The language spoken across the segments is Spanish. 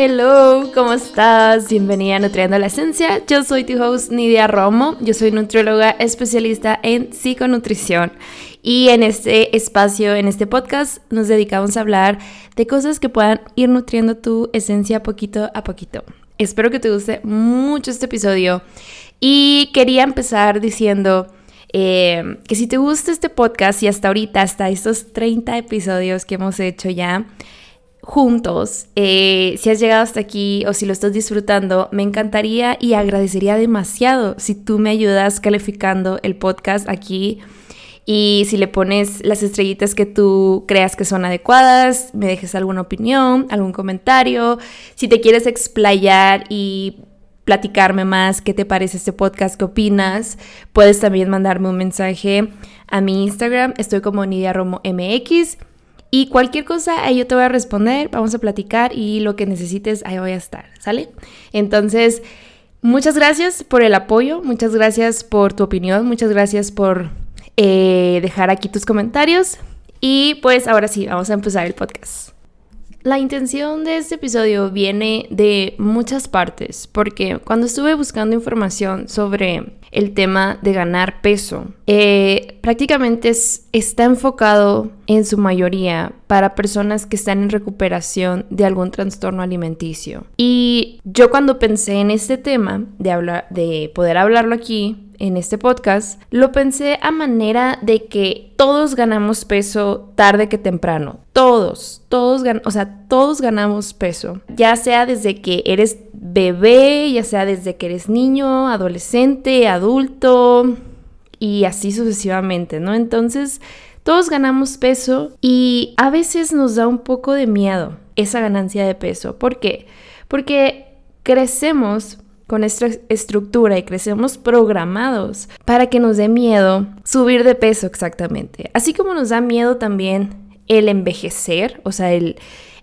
Hello, ¿cómo estás? Bienvenida a Nutriendo la Esencia. Yo soy tu host Nidia Romo. Yo soy nutrióloga especialista en psiconutrición. Y en este espacio, en este podcast, nos dedicamos a hablar de cosas que puedan ir nutriendo tu esencia poquito a poquito. Espero que te guste mucho este episodio. Y quería empezar diciendo eh, que si te gusta este podcast y hasta ahorita, hasta estos 30 episodios que hemos hecho ya juntos, eh, si has llegado hasta aquí o si lo estás disfrutando, me encantaría y agradecería demasiado si tú me ayudas calificando el podcast aquí. Y si le pones las estrellitas que tú creas que son adecuadas, me dejes alguna opinión, algún comentario. Si te quieres explayar y platicarme más qué te parece este podcast, qué opinas. Puedes también mandarme un mensaje a mi Instagram, estoy como Nidia Romo MX. Y cualquier cosa, ahí yo te voy a responder, vamos a platicar y lo que necesites, ahí voy a estar, ¿sale? Entonces, muchas gracias por el apoyo, muchas gracias por tu opinión, muchas gracias por eh, dejar aquí tus comentarios. Y pues ahora sí, vamos a empezar el podcast. La intención de este episodio viene de muchas partes, porque cuando estuve buscando información sobre el tema de ganar peso, eh, prácticamente está enfocado en su mayoría para personas que están en recuperación de algún trastorno alimenticio. Y yo cuando pensé en este tema, de, hablar, de poder hablarlo aquí, en este podcast, lo pensé a manera de que todos ganamos peso tarde que temprano. Todos, todos, o sea, todos ganamos peso. Ya sea desde que eres bebé, ya sea desde que eres niño, adolescente, adulto y así sucesivamente, ¿no? Entonces, todos ganamos peso y a veces nos da un poco de miedo esa ganancia de peso. ¿Por qué? Porque crecemos con esta estructura y crecemos programados para que nos dé miedo subir de peso exactamente. Así como nos da miedo también el envejecer, o sea, el,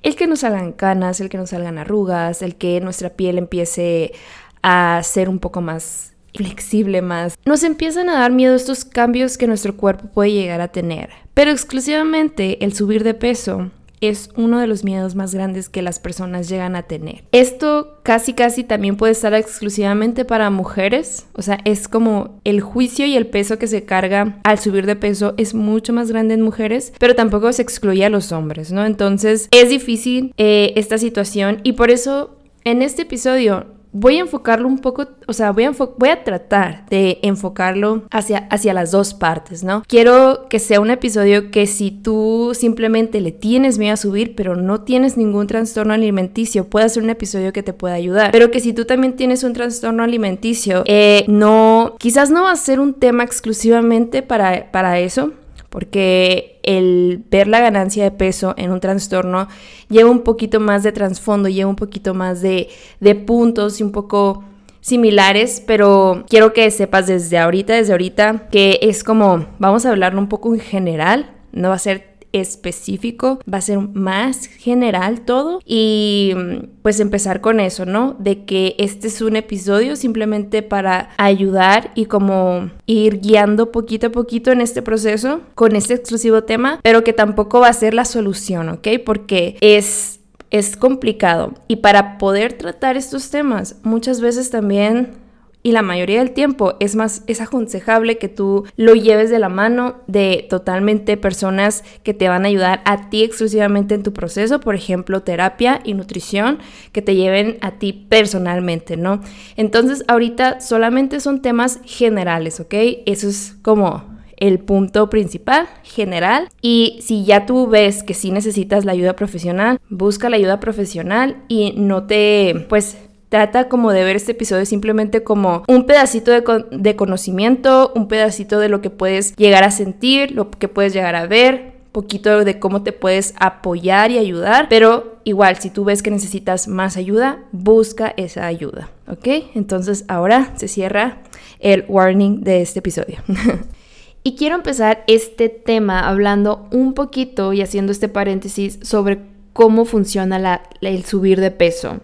el que nos salgan canas, el que nos salgan arrugas, el que nuestra piel empiece a ser un poco más flexible, más... Nos empiezan a dar miedo estos cambios que nuestro cuerpo puede llegar a tener. Pero exclusivamente el subir de peso es uno de los miedos más grandes que las personas llegan a tener. Esto casi casi también puede estar exclusivamente para mujeres, o sea, es como el juicio y el peso que se carga al subir de peso es mucho más grande en mujeres, pero tampoco se excluye a los hombres, ¿no? Entonces es difícil eh, esta situación y por eso en este episodio voy a enfocarlo un poco, o sea, voy a, voy a tratar de enfocarlo hacia, hacia las dos partes, ¿no? Quiero que sea un episodio que si tú simplemente le tienes miedo a subir, pero no tienes ningún trastorno alimenticio, pueda ser un episodio que te pueda ayudar. Pero que si tú también tienes un trastorno alimenticio, eh, no, quizás no va a ser un tema exclusivamente para, para eso, porque el ver la ganancia de peso en un trastorno lleva un poquito más de trasfondo, lleva un poquito más de, de puntos y un poco similares, pero quiero que sepas desde ahorita, desde ahorita, que es como, vamos a hablar un poco en general, no va a ser específico, va a ser más general todo y pues empezar con eso, ¿no? De que este es un episodio simplemente para ayudar y como ir guiando poquito a poquito en este proceso con este exclusivo tema, pero que tampoco va a ser la solución, ¿ok? Porque es es complicado y para poder tratar estos temas muchas veces también y la mayoría del tiempo es más, es aconsejable que tú lo lleves de la mano de totalmente personas que te van a ayudar a ti exclusivamente en tu proceso, por ejemplo, terapia y nutrición, que te lleven a ti personalmente, ¿no? Entonces, ahorita solamente son temas generales, ¿ok? Eso es como el punto principal, general. Y si ya tú ves que sí necesitas la ayuda profesional, busca la ayuda profesional y no te, pues, trata como de ver este episodio simplemente como un pedacito de, conocimiento, un pedacito de lo que puedes llegar a sentir, lo que puedes llegar a ver, poquito de cómo te puedes apoyar y ayudar, pero igual si tú ves que necesitas más ayuda, busca esa ayuda, ¿ok? Entonces ahora se cierra el warning de este episodio. y quiero empezar este tema hablando un poquito y haciendo este paréntesis sobre cómo funciona el subir de peso.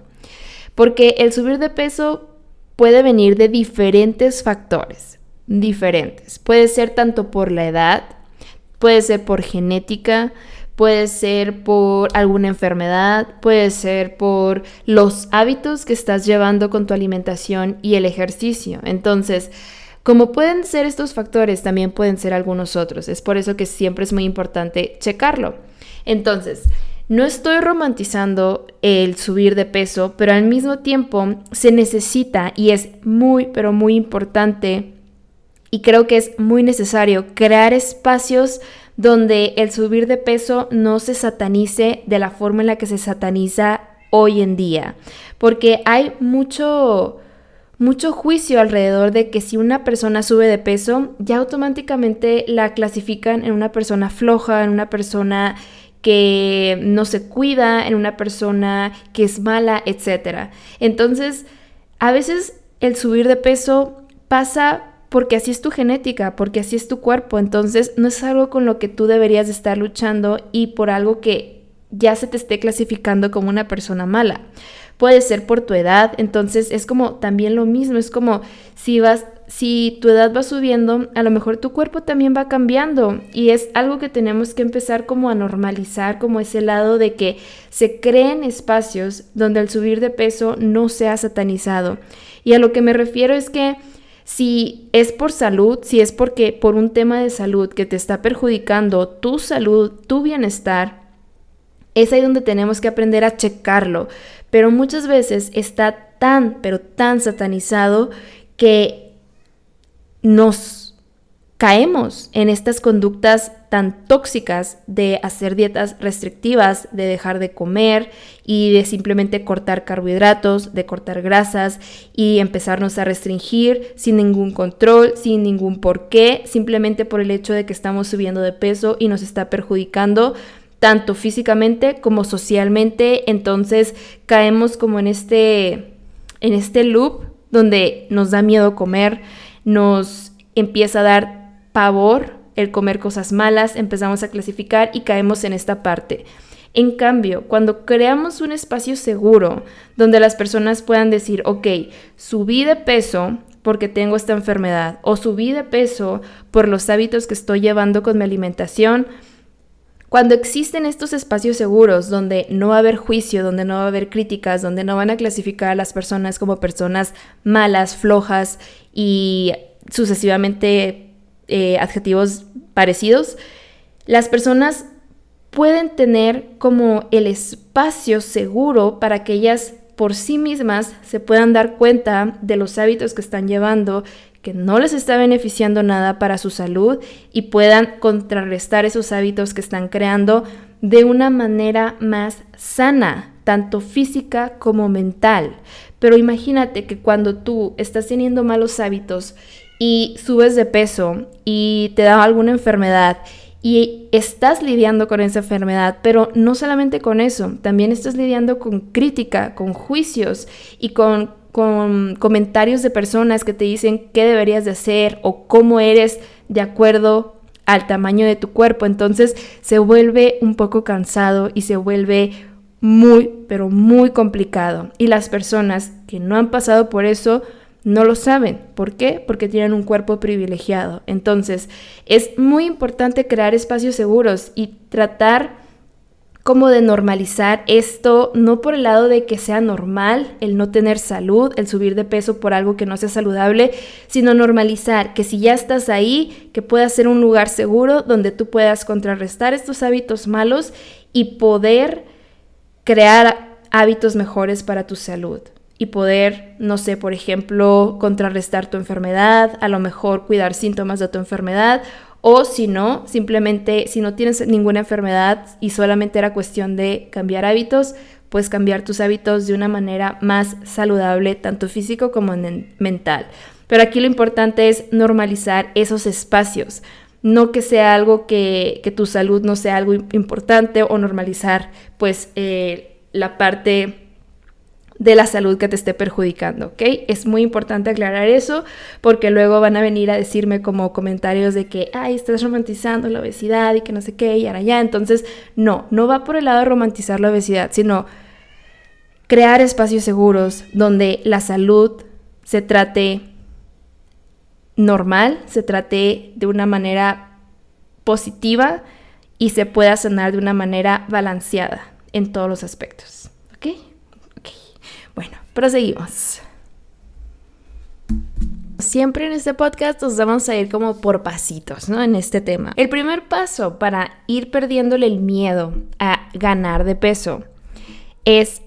Porque el subir de peso puede venir de diferentes factores, diferentes. Puede ser tanto por la edad, puede ser por genética, puede ser por alguna enfermedad, puede ser por los hábitos que estás llevando con tu alimentación y el ejercicio. Entonces, como pueden ser estos factores, también pueden ser algunos otros. Es por eso que siempre es muy importante checarlo. Entonces, no estoy romantizando el subir de peso, pero al mismo tiempo se necesita y es muy, pero muy importante y creo que es muy necesario crear espacios donde el subir de peso no se satanice de la forma en la que se sataniza hoy en día, porque hay mucho mucho juicio alrededor de que si una persona sube de peso, ya automáticamente la clasifican en una persona floja, en una persona que no se cuida, en una persona que es mala, etc. Entonces, a veces el subir de peso pasa porque así es tu genética, porque así es tu cuerpo, entonces no es algo con lo que tú deberías estar luchando y por algo que ya se te esté clasificando como una persona mala. Puede ser por tu edad, entonces es como también lo mismo, es como si vas si tu edad va subiendo, a lo mejor tu cuerpo también va cambiando y es algo que tenemos que empezar como a normalizar, como ese lado de que se creen espacios donde el subir de peso no sea satanizado. Y a lo que me refiero es que si es por salud, si es porque por un tema de salud que te está perjudicando tu salud, tu bienestar, es ahí donde tenemos que aprender a checarlo. Pero muchas veces está tan, pero tan satanizado que nos caemos en estas conductas tan tóxicas de hacer dietas restrictivas, de dejar de comer y de simplemente cortar carbohidratos, de cortar grasas y empezarnos a restringir sin ningún control, sin ningún porqué, simplemente por el hecho de que estamos subiendo de peso y nos está perjudicando tanto físicamente como socialmente, entonces caemos como en este en este loop donde nos da miedo comer, nos empieza a dar pavor el comer cosas malas, empezamos a clasificar y caemos en esta parte. En cambio, cuando creamos un espacio seguro donde las personas puedan decir, ok, subí de peso porque tengo esta enfermedad o subí de peso por los hábitos que estoy llevando con mi alimentación, cuando existen estos espacios seguros donde no va a haber juicio, donde no va a haber críticas, donde no van a clasificar a las personas como personas malas, flojas y sucesivamente eh, adjetivos parecidos, las personas pueden tener como el espacio seguro para que ellas por sí mismas se puedan dar cuenta de los hábitos que están llevando, que no les está beneficiando nada para su salud y puedan contrarrestar esos hábitos que están creando de una manera más sana, tanto física como mental. Pero imagínate que cuando tú estás teniendo malos hábitos y subes de peso y te da alguna enfermedad y estás lidiando con esa enfermedad, pero no solamente con eso, también estás lidiando con crítica, con juicios y con, con comentarios de personas que te dicen qué deberías de hacer o cómo eres de acuerdo al tamaño de tu cuerpo. Entonces se vuelve un poco cansado y se vuelve muy, pero muy complicado. Y las personas que no han pasado por eso no lo saben. ¿Por qué? Porque tienen un cuerpo privilegiado. Entonces, es muy importante crear espacios seguros y tratar como de normalizar esto, no por el lado de que sea normal el no tener salud, el subir de peso por algo que no sea saludable, sino normalizar que si ya estás ahí, que pueda ser un lugar seguro donde tú puedas contrarrestar estos hábitos malos y poder crear hábitos mejores para tu salud. Y poder, no sé, por ejemplo, contrarrestar tu enfermedad, a lo mejor cuidar síntomas de tu enfermedad o si no, simplemente si no tienes ninguna enfermedad y solamente era cuestión de cambiar hábitos, pues cambiar tus hábitos de una manera más saludable, tanto físico como mental. Pero aquí lo importante es normalizar esos espacios, no que sea algo que, tu salud no sea algo importante o normalizar pues eh, la parte de la salud que te esté perjudicando, ¿ok? Es muy importante aclarar eso porque luego van a venir a decirme como comentarios de que, ay, estás romantizando la obesidad y que no sé qué y ahora ya. Entonces, no, no va por el lado de romantizar la obesidad, sino crear espacios seguros donde la salud se trate normal, se trate de una manera positiva y se pueda sanar de una manera balanceada en todos los aspectos. ¿Ok? Proseguimos. Siempre en este podcast nos vamos a ir como por pasitos, ¿no? En este tema. El primer paso para ir perdiéndole el miedo a ganar de peso es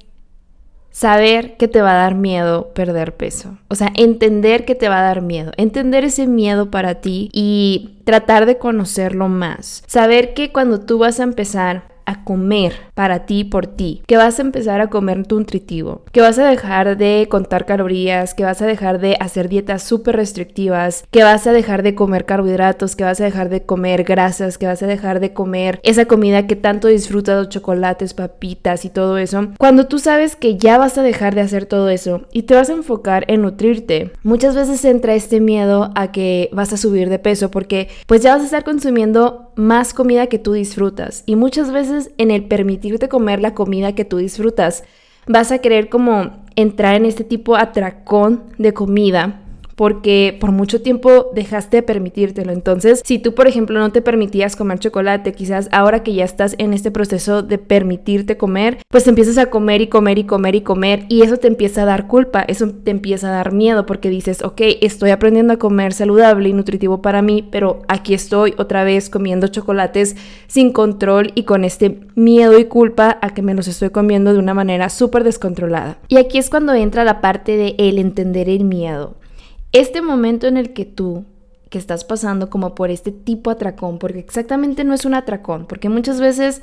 saber que te va a dar miedo perder peso. O sea, entender que te va a dar miedo, entender ese miedo para ti y tratar de conocerlo más. Saber que cuando tú vas a empezar a comer para ti por ti, que vas a empezar a comer nutritivo, que vas a dejar de contar calorías, que vas a dejar de hacer dietas súper restrictivas, que vas a dejar de comer carbohidratos, que vas a dejar de comer grasas, que vas a dejar de comer esa comida que tanto disfrutas, chocolates, papitas y todo eso. Cuando tú sabes que ya vas a dejar de hacer todo eso y te vas a enfocar en nutrirte, muchas veces entra este miedo a que vas a subir de peso porque pues ya vas a estar consumiendo más comida que tú disfrutas. Y muchas veces en el permitirte comer la comida que tú disfrutas vas a querer como entrar en este tipo atracón de comida porque por mucho tiempo dejaste de permitírtelo. Entonces, si tú, por ejemplo, no te permitías comer chocolate, quizás ahora que ya estás en este proceso de permitirte comer, pues empiezas a comer y comer y comer y comer y eso te empieza a dar culpa, eso te empieza a dar miedo porque dices, ok, estoy aprendiendo a comer saludable y nutritivo para mí, pero aquí estoy otra vez comiendo chocolates sin control y con este miedo y culpa a que me los estoy comiendo de una manera súper descontrolada. Y aquí es cuando entra la parte de el entender el miedo. Este momento en el que tú, que estás pasando como por este tipo de atracón, porque exactamente no es un atracón, porque muchas veces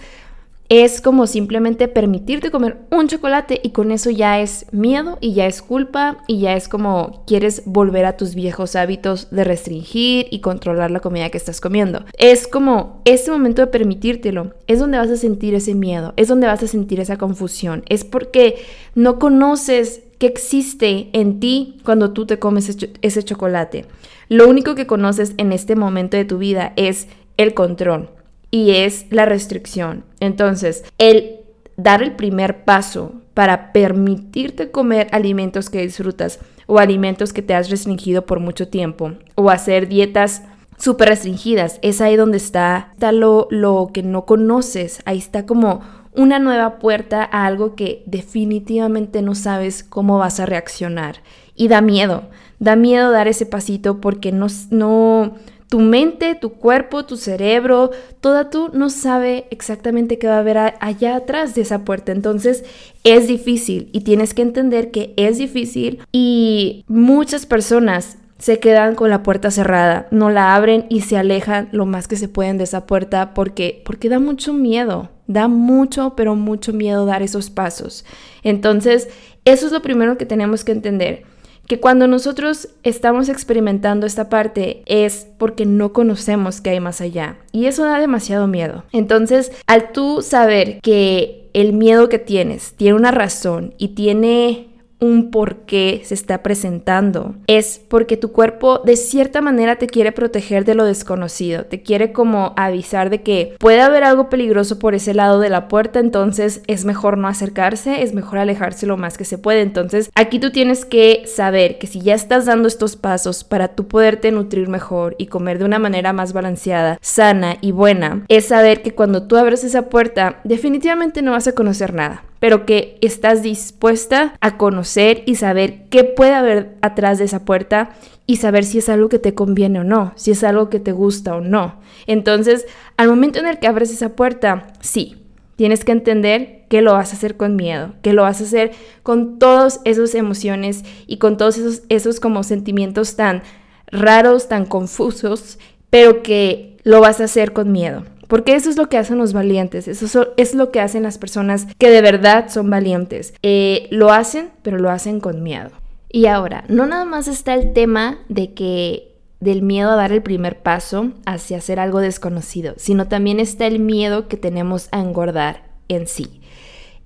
es como simplemente permitirte comer un chocolate y con eso ya es miedo y ya es culpa y ya es como quieres volver a tus viejos hábitos de restringir y controlar la comida que estás comiendo. Es como este momento de permitírtelo, es donde vas a sentir ese miedo, es donde vas a sentir esa confusión, es porque no conoces que existe en ti cuando tú te comes ese chocolate. Lo único que conoces en este momento de tu vida es el control y es la restricción. Entonces, el dar el primer paso para permitirte comer alimentos que disfrutas o alimentos que te has restringido por mucho tiempo o hacer dietas súper restringidas, es ahí donde está, está lo, lo que no conoces, ahí está como una nueva puerta a algo que definitivamente no sabes cómo vas a reaccionar. Y da miedo, da miedo dar ese pasito porque no, no, tu mente, tu cuerpo, tu cerebro, toda tú no sabe exactamente qué va a haber allá atrás de esa puerta. Entonces es difícil y tienes que entender que es difícil y muchas personas se quedan con la puerta cerrada, no la abren y se alejan lo más que se pueden de esa puerta porque porque da mucho miedo. Da mucho, pero mucho miedo dar esos pasos. Entonces, eso es lo primero que tenemos que entender. Que cuando nosotros estamos experimentando esta parte es porque no conocemos qué hay más allá. Y eso da demasiado miedo. Entonces, al tú saber que el miedo que tienes tiene una razón y tiene un por qué se está presentando. Es porque tu cuerpo de cierta manera te quiere proteger de lo desconocido, te quiere como avisar de que puede haber algo peligroso por ese lado de la puerta, entonces es mejor no acercarse, es mejor alejarse lo más que se puede. Entonces aquí tú tienes que saber que si ya estás dando estos pasos para tú poderte nutrir mejor y comer de una manera más balanceada, sana y buena, es saber que cuando tú abres esa puerta definitivamente no vas a conocer nada pero que estás dispuesta a conocer y saber qué puede haber atrás de esa puerta y saber si es algo que te conviene o no, si es algo que te gusta o no. Entonces, al momento en el que abres esa puerta, sí, tienes que entender que lo vas a hacer con miedo, que lo vas a hacer con todas esas emociones y con todos esos, esos como sentimientos tan raros, tan confusos, pero que lo vas a hacer con miedo. Porque eso es lo que hacen los valientes, eso es lo que hacen las personas que de verdad son valientes. Eh, lo hacen, pero lo hacen con miedo. Y ahora, no nada más está el tema de que del miedo a dar el primer paso hacia hacer algo desconocido, sino también está el miedo que tenemos a engordar en sí.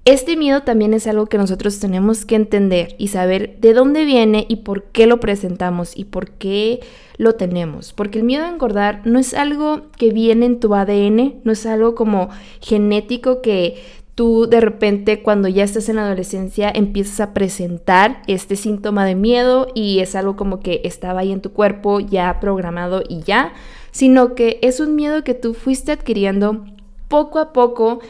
Este miedo también es algo que nosotros tenemos que entender y saber de dónde viene y por qué lo presentamos y por qué lo tenemos. Porque el miedo a engordar no es algo que viene en tu ADN, no es algo como genético que tú de repente cuando ya estás en la adolescencia empiezas a presentar este síntoma de miedo y es algo como que estaba ahí en tu cuerpo ya programado y ya, sino que es un miedo que tú fuiste adquiriendo poco a poco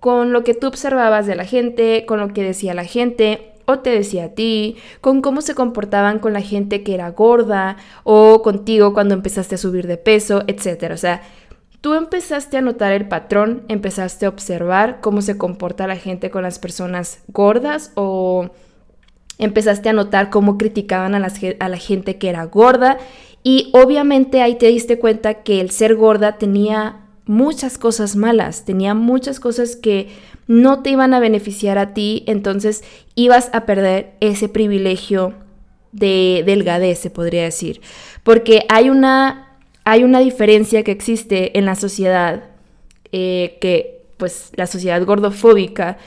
con lo que tú observabas de la gente, con lo que decía la gente o te decía a ti, con cómo se comportaban con la gente que era gorda o contigo cuando empezaste a subir de peso, etc. O sea, tú empezaste a notar el patrón, empezaste a observar cómo se comporta la gente con las personas gordas o empezaste a notar cómo criticaban a, a la gente que era gorda y obviamente ahí te diste cuenta que el ser gorda tenía muchas cosas malas, tenía muchas cosas que no te iban a beneficiar a ti, entonces ibas a perder ese privilegio de delgadez, se podría decir. Porque hay una, hay una diferencia que existe en la sociedad, eh, que pues la sociedad gordofóbica,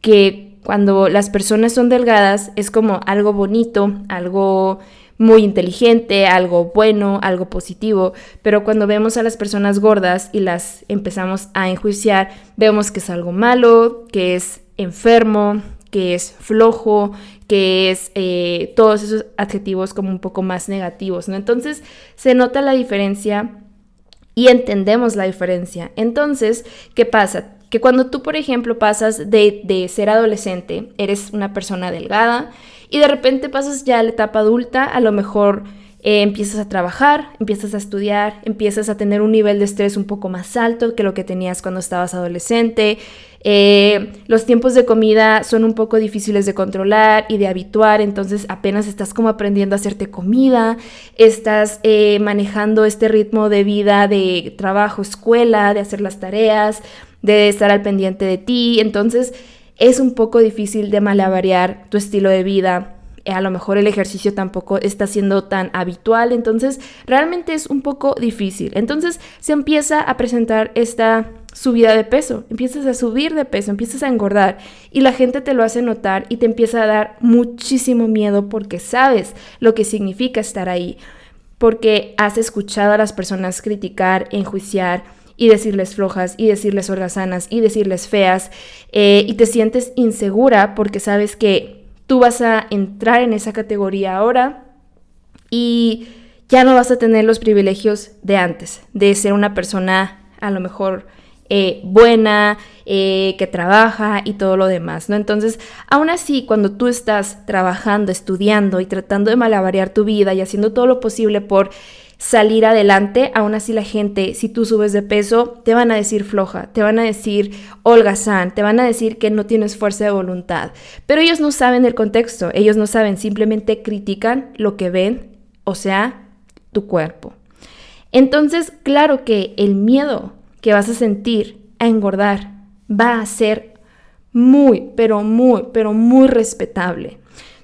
que cuando las personas son delgadas es como algo bonito, algo muy inteligente, algo bueno, algo positivo, pero cuando vemos a las personas gordas y las empezamos a enjuiciar, vemos que es algo malo, que es enfermo, que es flojo, que es eh, todos esos adjetivos como un poco más negativos, ¿no? Entonces se nota la diferencia y entendemos la diferencia. Entonces, ¿qué pasa? Que cuando tú, por ejemplo, pasas de, de ser adolescente, eres una persona delgada, y de repente pasas ya a la etapa adulta, a lo mejor eh, empiezas a trabajar, empiezas a estudiar, empiezas a tener un nivel de estrés un poco más alto que lo que tenías cuando estabas adolescente. Eh, los tiempos de comida son un poco difíciles de controlar y de habituar, entonces apenas estás como aprendiendo a hacerte comida, estás eh, manejando este ritmo de vida de trabajo, escuela, de hacer las tareas, de estar al pendiente de ti, entonces es un poco difícil de malabarear tu estilo de vida. Eh, a lo mejor el ejercicio tampoco está siendo tan habitual, entonces realmente es un poco difícil. Entonces se empieza a presentar esta subida de peso, empiezas a subir de peso, empiezas a engordar y la gente te lo hace notar y te empieza a dar muchísimo miedo porque sabes lo que significa estar ahí, porque has escuchado a las personas criticar, enjuiciar, y decirles flojas y decirles holgazanas y decirles feas eh, y te sientes insegura porque sabes que tú vas a entrar en esa categoría ahora y ya no vas a tener los privilegios de antes, de ser una persona a lo mejor eh, buena, eh, que trabaja y todo lo demás, ¿no? Entonces, aún así, cuando tú estás trabajando, estudiando y tratando de malabarear tu vida y haciendo todo lo posible por salir adelante, aún así la gente, si tú subes de peso, te van a decir floja, te van a decir holgazán, te van a decir que no tienes fuerza de voluntad. Pero ellos no saben el contexto, ellos no saben, simplemente critican lo que ven, o sea, tu cuerpo. Entonces, claro que el miedo que vas a sentir a engordar va a ser muy, pero muy, pero muy respetable.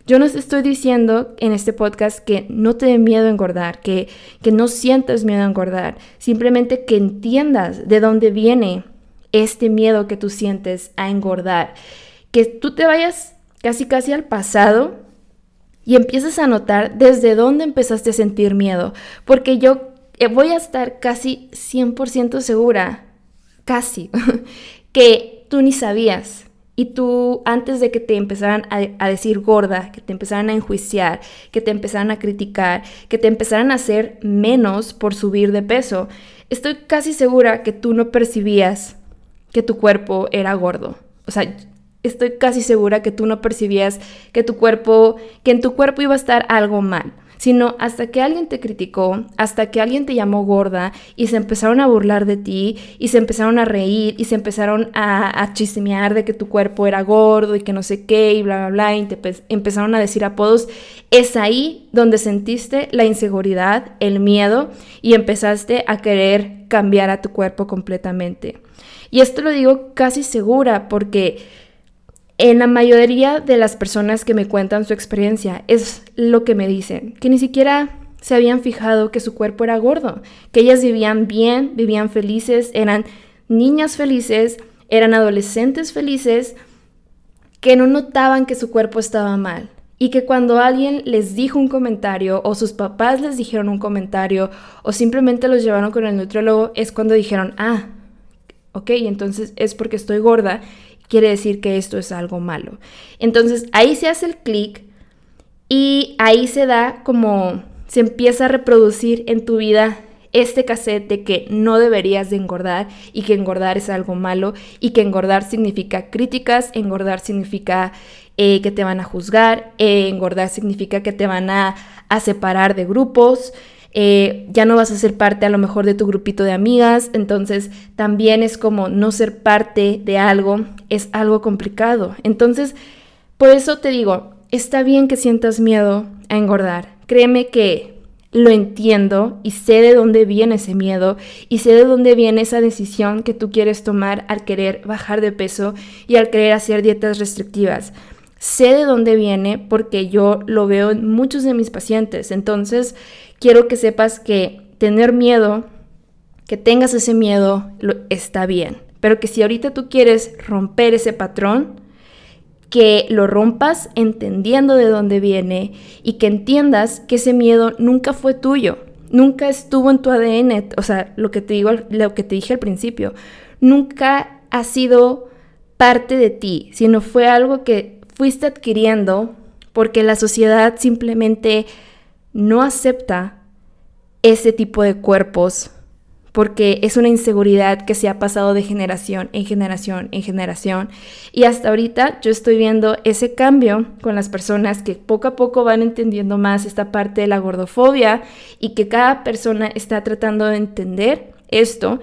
Yo no estoy diciendo en este podcast que no te dé miedo engordar, que, que no sientas miedo a engordar, simplemente que entiendas de dónde viene este miedo que tú sientes a engordar, que tú te vayas casi casi al pasado y empieces a notar desde dónde empezaste a sentir miedo, porque yo eh, voy a estar casi 100% segura, casi, que tú ni sabías y tú, antes de que te empezaran a, decir gorda, que te empezaran a enjuiciar, que te empezaran a criticar, que te empezaran a hacer menos por subir de peso, estoy casi segura que tú no percibías que tu cuerpo era gordo. O sea, estoy casi segura que tú no percibías que tu cuerpo, que en tu cuerpo iba a estar algo mal sino hasta que alguien te criticó, hasta que alguien te llamó gorda y se empezaron a burlar de ti y se empezaron a reír y se empezaron a, chismear de que tu cuerpo era gordo y que no sé qué y bla, bla, bla, y te empezaron a decir apodos, es ahí donde sentiste la inseguridad, el miedo y empezaste a querer cambiar a tu cuerpo completamente. Y esto lo digo casi segura porque en la mayoría de las personas que me cuentan su experiencia es lo que me dicen, que ni siquiera se habían fijado que su cuerpo era gordo, que ellas vivían bien, vivían felices, eran niñas felices, eran adolescentes felices, que no notaban que su cuerpo estaba mal. Y que cuando alguien les dijo un comentario o sus papás les dijeron un comentario o simplemente los llevaron con el nutriólogo, es cuando dijeron, ah, ok, entonces es porque estoy gorda quiere decir que esto es algo malo. Entonces ahí se hace el clic y ahí se da como, se empieza a reproducir en tu vida este cassette de que no deberías de engordar y que engordar es algo malo y que engordar significa críticas, engordar significa eh, que te van a juzgar, eh, engordar significa que te van a, separar de grupos. Eh, ya no vas a ser parte a lo mejor de tu grupito de amigas, entonces también es como no ser parte de algo, es algo complicado. Entonces, por eso te digo, está bien que sientas miedo a engordar. Créeme que lo entiendo y sé de dónde viene ese miedo y sé de dónde viene esa decisión que tú quieres tomar al querer bajar de peso y al querer hacer dietas restrictivas. Sé de dónde viene porque yo lo veo en muchos de mis pacientes. Entonces, quiero que sepas que tener miedo, que tengas ese miedo, está bien. Pero que si ahorita tú quieres romper ese patrón, que lo rompas entendiendo de dónde viene y que entiendas que ese miedo nunca fue tuyo, nunca estuvo en tu ADN, o sea, lo que te digo, lo que te dije al principio, nunca ha sido parte de ti, sino fue algo que fuiste adquiriendo porque la sociedad simplemente no acepta ese tipo de cuerpos porque es una inseguridad que se ha pasado de generación en generación en generación. Y hasta ahorita yo estoy viendo ese cambio con las personas que poco a poco van entendiendo más esta parte de la gordofobia y que cada persona está tratando de entender esto.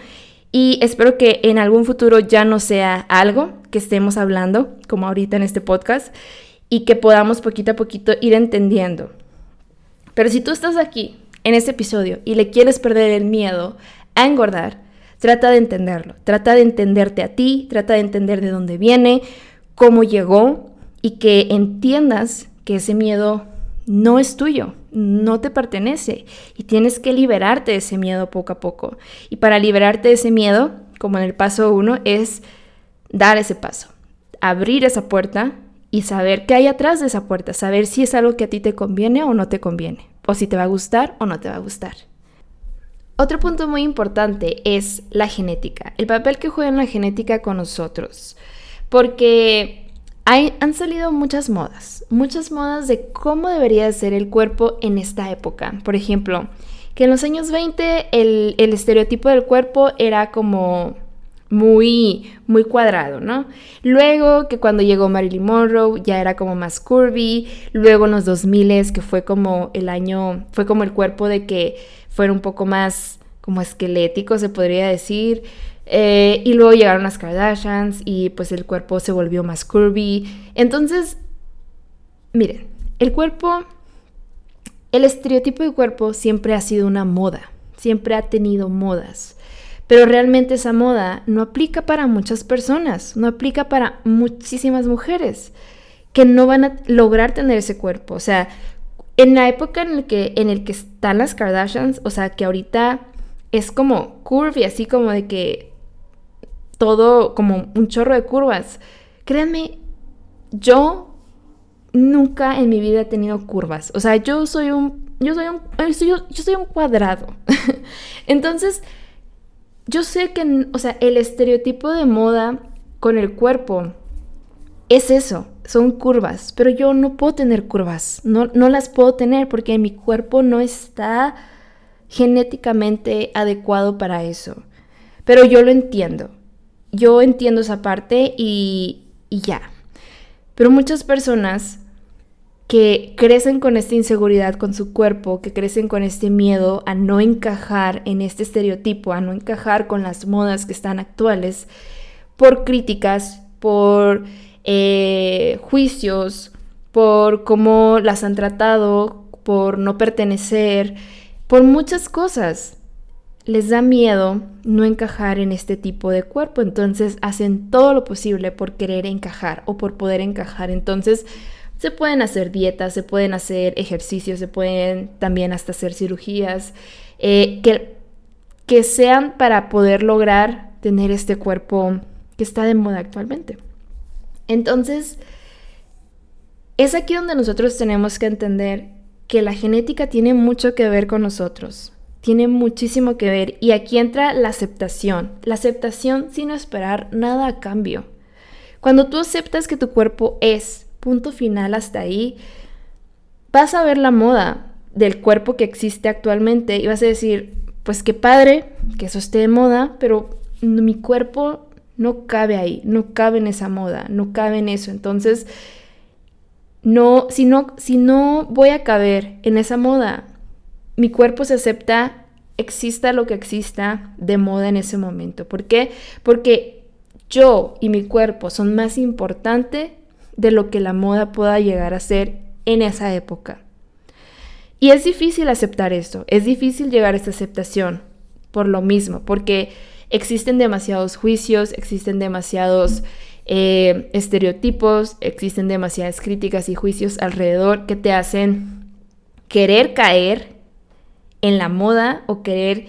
Y espero que en algún futuro ya no sea algo que estemos hablando, como ahorita en este podcast, y que podamos poquito a poquito ir entendiendo. Pero si tú estás aquí en este episodio y le quieres perder el miedo a engordar, trata de entenderlo, trata de entenderte a ti, trata de entender de dónde viene, cómo llegó y que entiendas que ese miedo no es tuyo, no te pertenece y tienes que liberarte de ese miedo poco a poco. Y para liberarte de ese miedo, como en el paso uno, es dar ese paso, abrir esa puerta y saber qué hay atrás de esa puerta, saber si es algo que a ti te conviene o no te conviene, o si te va a gustar o no te va a gustar. Otro punto muy importante es la genética, el papel que juega en la genética con nosotros, porque hay, han salido muchas modas, muchas modas de cómo debería ser el cuerpo en esta época. Por ejemplo, que en los años 20 el, el estereotipo del cuerpo era como muy, muy cuadrado, ¿no? Luego que cuando llegó Marilyn Monroe ya era como más curvy, luego en los 2000 que fue como el año, fue como el cuerpo de que fuera un poco más como esquelético, se podría decir. Eh, y luego llegaron las Kardashians y pues el cuerpo se volvió más curvy. Entonces, miren, el cuerpo, el estereotipo de cuerpo siempre ha sido una moda, siempre ha tenido modas. Pero realmente esa moda no aplica para muchas personas, no aplica para muchísimas mujeres que no van a lograr tener ese cuerpo. O sea, en la época en el que, en el que están las Kardashians, o sea, que ahorita es como curvy, así como de que todo como un chorro de curvas. Créanme, yo nunca en mi vida he tenido curvas. O sea, yo soy un, yo soy un, yo soy un cuadrado. Entonces, yo sé que, o sea, el estereotipo de moda con el cuerpo es eso son curvas, pero yo no puedo tener curvas, no, no las puedo tener porque mi cuerpo no está genéticamente adecuado para eso. Pero yo lo entiendo, yo entiendo esa parte y, y ya. Pero muchas personas que crecen con esta inseguridad con su cuerpo, que crecen con este miedo a no encajar en este estereotipo, a no encajar con las modas que están actuales, por críticas, por eh, juicios, por cómo las han tratado, por no pertenecer, por muchas cosas. Les da miedo no encajar en este tipo de cuerpo, entonces hacen todo lo posible por querer encajar o por poder encajar. Entonces se pueden hacer dietas, se pueden hacer ejercicios, se pueden también hasta hacer cirugías, eh, que, que sean para poder lograr tener este cuerpo que está de moda actualmente. Entonces, es aquí donde nosotros tenemos que entender que la genética tiene mucho que ver con nosotros, tiene muchísimo que ver y aquí entra la aceptación, la aceptación sin esperar nada a cambio. Cuando tú aceptas que tu cuerpo es, punto final hasta ahí, vas a ver la moda del cuerpo que existe actualmente y vas a decir, pues qué padre que eso esté de moda, pero mi cuerpo no cabe ahí, no cabe en esa moda, no cabe en eso. Entonces, no, si no, si no voy a caber en esa moda, mi cuerpo se acepta, exista lo que exista de moda en ese momento. ¿Por qué? Porque yo y mi cuerpo son más importantes de lo que la moda pueda llegar a ser en esa época. Y es difícil aceptar esto, es difícil llegar a esta aceptación por lo mismo, porque existen demasiados juicios, existen demasiados eh, estereotipos, existen demasiadas críticas y juicios alrededor que te hacen querer caer en la moda o querer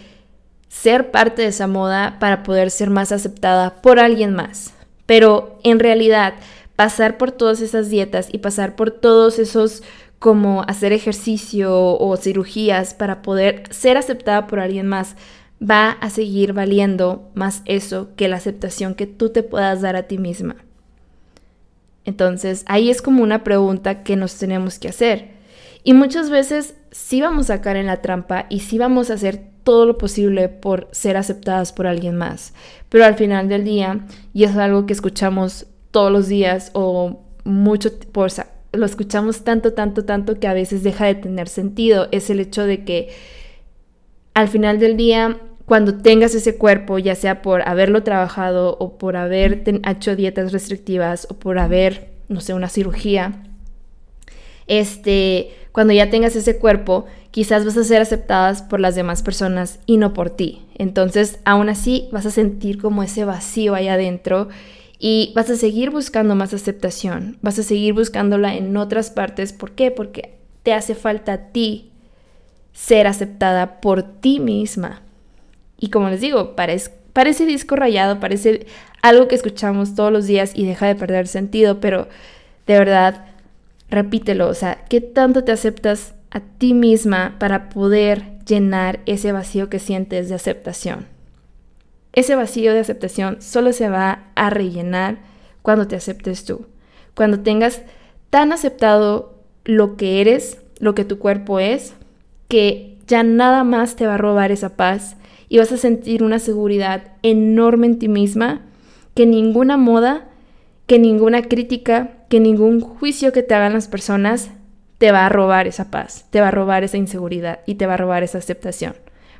ser parte de esa moda para poder ser más aceptada por alguien más. Pero en realidad, pasar por todas esas dietas y pasar por todos esos como hacer ejercicio o cirugías para poder ser aceptada por alguien más, va a seguir valiendo más eso que la aceptación que tú te puedas dar a ti misma. Entonces, ahí es como una pregunta que nos tenemos que hacer. Y muchas veces sí vamos a caer en la trampa y sí vamos a hacer todo lo posible por ser aceptadas por alguien más. Pero al final del día, y es algo que escuchamos todos los días o mucho, por, lo escuchamos tanto, tanto, tanto que a veces deja de tener sentido, es el hecho de que al final del día cuando tengas ese cuerpo, ya sea por haberlo trabajado o por haber hecho dietas restrictivas o por haber, no sé, una cirugía, este, cuando ya tengas ese cuerpo, quizás vas a ser aceptadas por las demás personas y no por ti. Entonces, aún así, vas a sentir como ese vacío ahí adentro y vas a seguir buscando más aceptación, vas a seguir buscándola en otras partes. ¿Por qué? Porque te hace falta a ti ser aceptada por ti misma. Y como les digo, parece, parece disco rayado, parece algo que escuchamos todos los días y deja de perder sentido, pero de verdad, repítelo, o sea, ¿qué tanto te aceptas a ti misma para poder llenar ese vacío que sientes de aceptación? Ese vacío de aceptación solo se va a rellenar cuando te aceptes tú, cuando tengas tan aceptado lo que eres, lo que tu cuerpo es, que ya nada más te va a robar esa paz y vas a sentir una seguridad enorme en ti misma que ninguna moda, que ninguna crítica, que ningún juicio que te hagan las personas te va a robar esa paz, te va a robar esa inseguridad y te va a robar esa aceptación.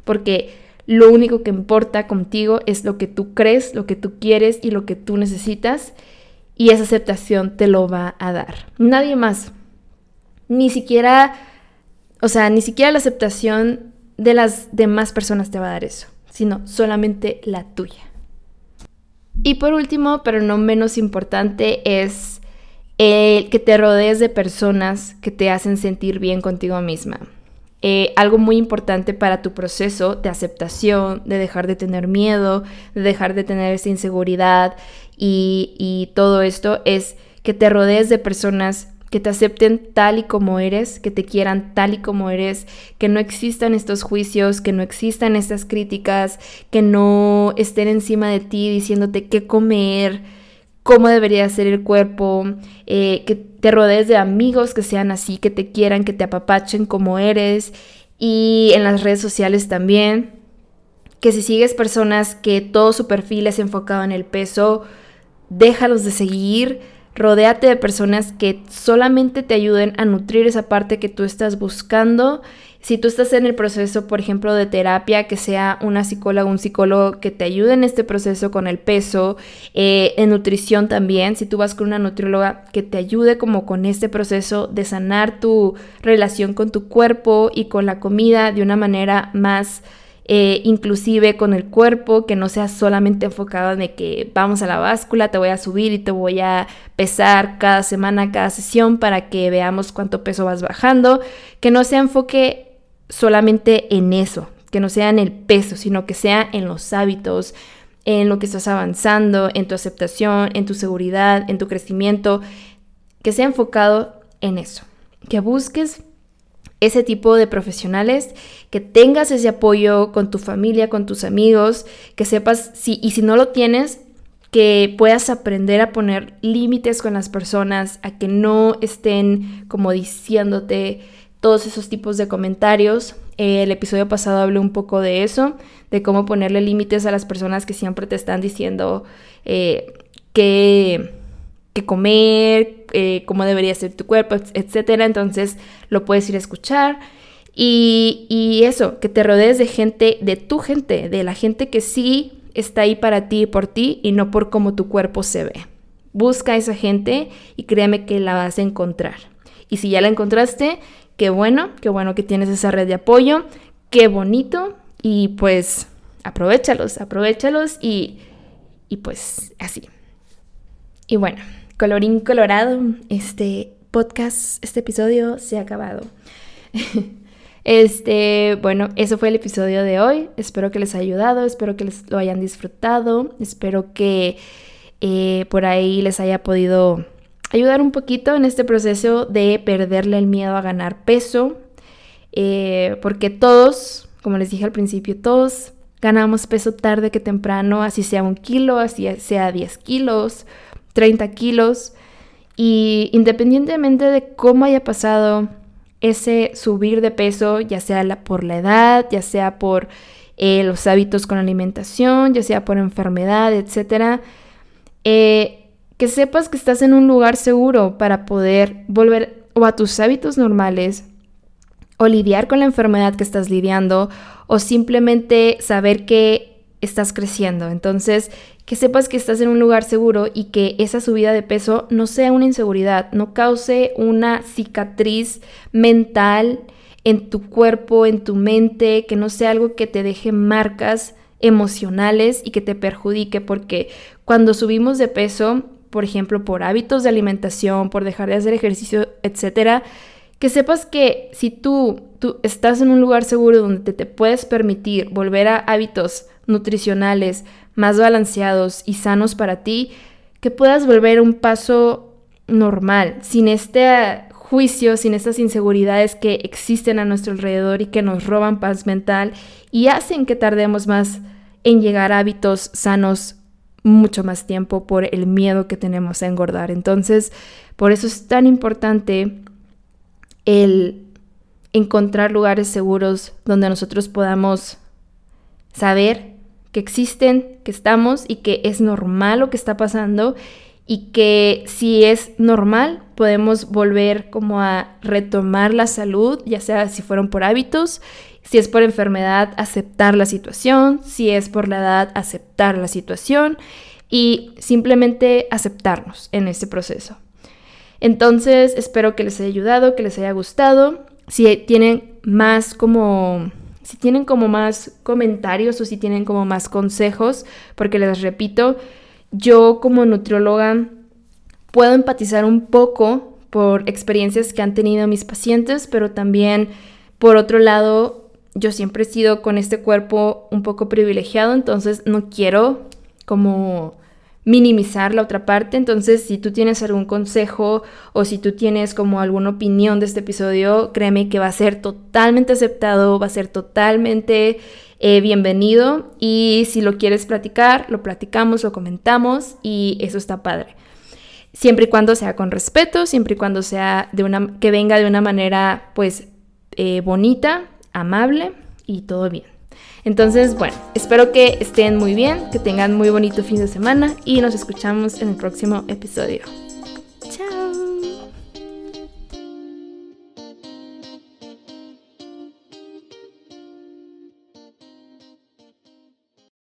Porque lo único que importa contigo es lo que tú crees, lo que tú quieres y lo que tú necesitas y esa aceptación te lo va a dar. Nadie más. Ni siquiera, o sea, ni siquiera la aceptación de las demás personas te va a dar eso, sino solamente la tuya. Y por último, pero no menos importante, es el que te rodees de personas que te hacen sentir bien contigo misma. Eh, algo muy importante para tu proceso de aceptación, de dejar de tener miedo, de dejar de tener esa inseguridad y, y todo esto es que te rodees de personas que te acepten tal y como eres, que te quieran tal y como eres, que no existan estos juicios, que no existan estas críticas, que no estén encima de ti diciéndote qué comer, cómo debería ser el cuerpo, eh, que te rodees de amigos que sean así, que te quieran, que te apapachen como eres y en las redes sociales también, que si sigues personas que todo su perfil es enfocado en el peso, déjalos de seguir Rodéate de personas que solamente te ayuden a nutrir esa parte que tú estás buscando. Si tú estás en el proceso, por ejemplo, de terapia, que sea una psicóloga o un psicólogo que te ayude en este proceso con el peso, eh, en nutrición también, si tú vas con una nutrióloga que te ayude como con este proceso de sanar tu relación con tu cuerpo y con la comida de una manera más eh, inclusive con el cuerpo, que no sea solamente enfocado en que vamos a la báscula, te voy a subir y te voy a pesar cada semana, cada sesión para que veamos cuánto peso vas bajando, que no se enfoque solamente en eso, que no sea en el peso, sino que sea en los hábitos, en lo que estás avanzando, en tu aceptación, en tu seguridad, en tu crecimiento, que sea enfocado en eso, que busques ese tipo de profesionales, que tengas ese apoyo con tu familia, con tus amigos, que sepas si y si no lo tienes, que puedas aprender a poner límites con las personas, a que no estén como diciéndote todos esos tipos de comentarios. el episodio pasado hablé un poco de eso, de cómo ponerle límites a las personas que siempre te están diciendo eh, que, comer, eh, cómo debería ser tu cuerpo, etc. Entonces lo puedes ir a escuchar. Y, y eso, que te rodees de gente, de tu gente, de la gente que sí está ahí para ti y por ti y no por cómo tu cuerpo se ve. Busca a esa gente y créeme que la vas a encontrar. Y si ya la encontraste, qué bueno, qué bueno que tienes esa red de apoyo, qué bonito y pues aprovechalos, aprovechalos y, y pues así. Y bueno, colorín colorado, este podcast, este episodio se ha acabado. Este, bueno, eso fue el episodio de hoy. Espero que les haya ayudado, espero que les lo hayan disfrutado, espero que eh, por ahí les haya podido ayudar un poquito en este proceso de perderle el miedo a ganar peso, eh, porque todos, como les dije al principio, todos ganamos peso tarde que temprano, así sea un kilo, así sea 10 kilos, 30 kilos, y independientemente de cómo haya pasado ese subir de peso, ya sea por la edad, ya sea por eh, los hábitos con alimentación, ya sea por enfermedad, etc. que sepas que estás en un lugar seguro para poder volver o a tus hábitos normales o lidiar con la enfermedad que estás lidiando o simplemente saber que estás creciendo. Entonces, que sepas que estás en un lugar seguro y que esa subida de peso no sea una inseguridad, no cause una cicatriz mental en tu cuerpo, en tu mente, que no sea algo que te deje marcas emocionales y que te perjudique, porque cuando subimos de peso, por ejemplo, por hábitos de alimentación, por dejar de hacer ejercicio, etcétera, que sepas que si tú, tú estás en un lugar seguro donde te puedes permitir volver a hábitos nutricionales más balanceados y sanos para ti, que puedas volver un paso normal, sin este juicio, sin estas inseguridades que existen a nuestro alrededor y que nos roban paz mental y hacen que tardemos más en llegar a hábitos sanos mucho más tiempo por el miedo que tenemos a engordar. Entonces, por eso es tan importante el encontrar lugares seguros donde nosotros podamos saber que existen, que estamos y que es normal lo que está pasando y que si es normal podemos volver como a retomar la salud, ya sea si fueron por hábitos, si es por enfermedad, aceptar la situación, si es por la edad, aceptar la situación y simplemente aceptarnos en ese proceso. Entonces, espero que les haya ayudado, que les haya gustado. Si tienen más como si tienen como más comentarios o si tienen como más consejos, porque les repito, yo como nutrióloga puedo empatizar un poco por experiencias que han tenido mis pacientes, pero también por otro lado, yo siempre he sido con este cuerpo un poco privilegiado, entonces no quiero como minimizar la otra parte. Entonces, si tú tienes algún consejo o si tú tienes como alguna opinión de este episodio, créeme que va a ser totalmente aceptado, va a ser totalmente eh, bienvenido. Y si lo quieres platicar, lo platicamos, lo comentamos y eso está padre. Siempre y cuando sea con respeto, siempre y cuando sea de una, que venga de una manera pues eh, bonita, amable y todo bien. Entonces, bueno, espero que estén muy bien, que tengan muy bonito fin de semana y nos escuchamos en el próximo episodio.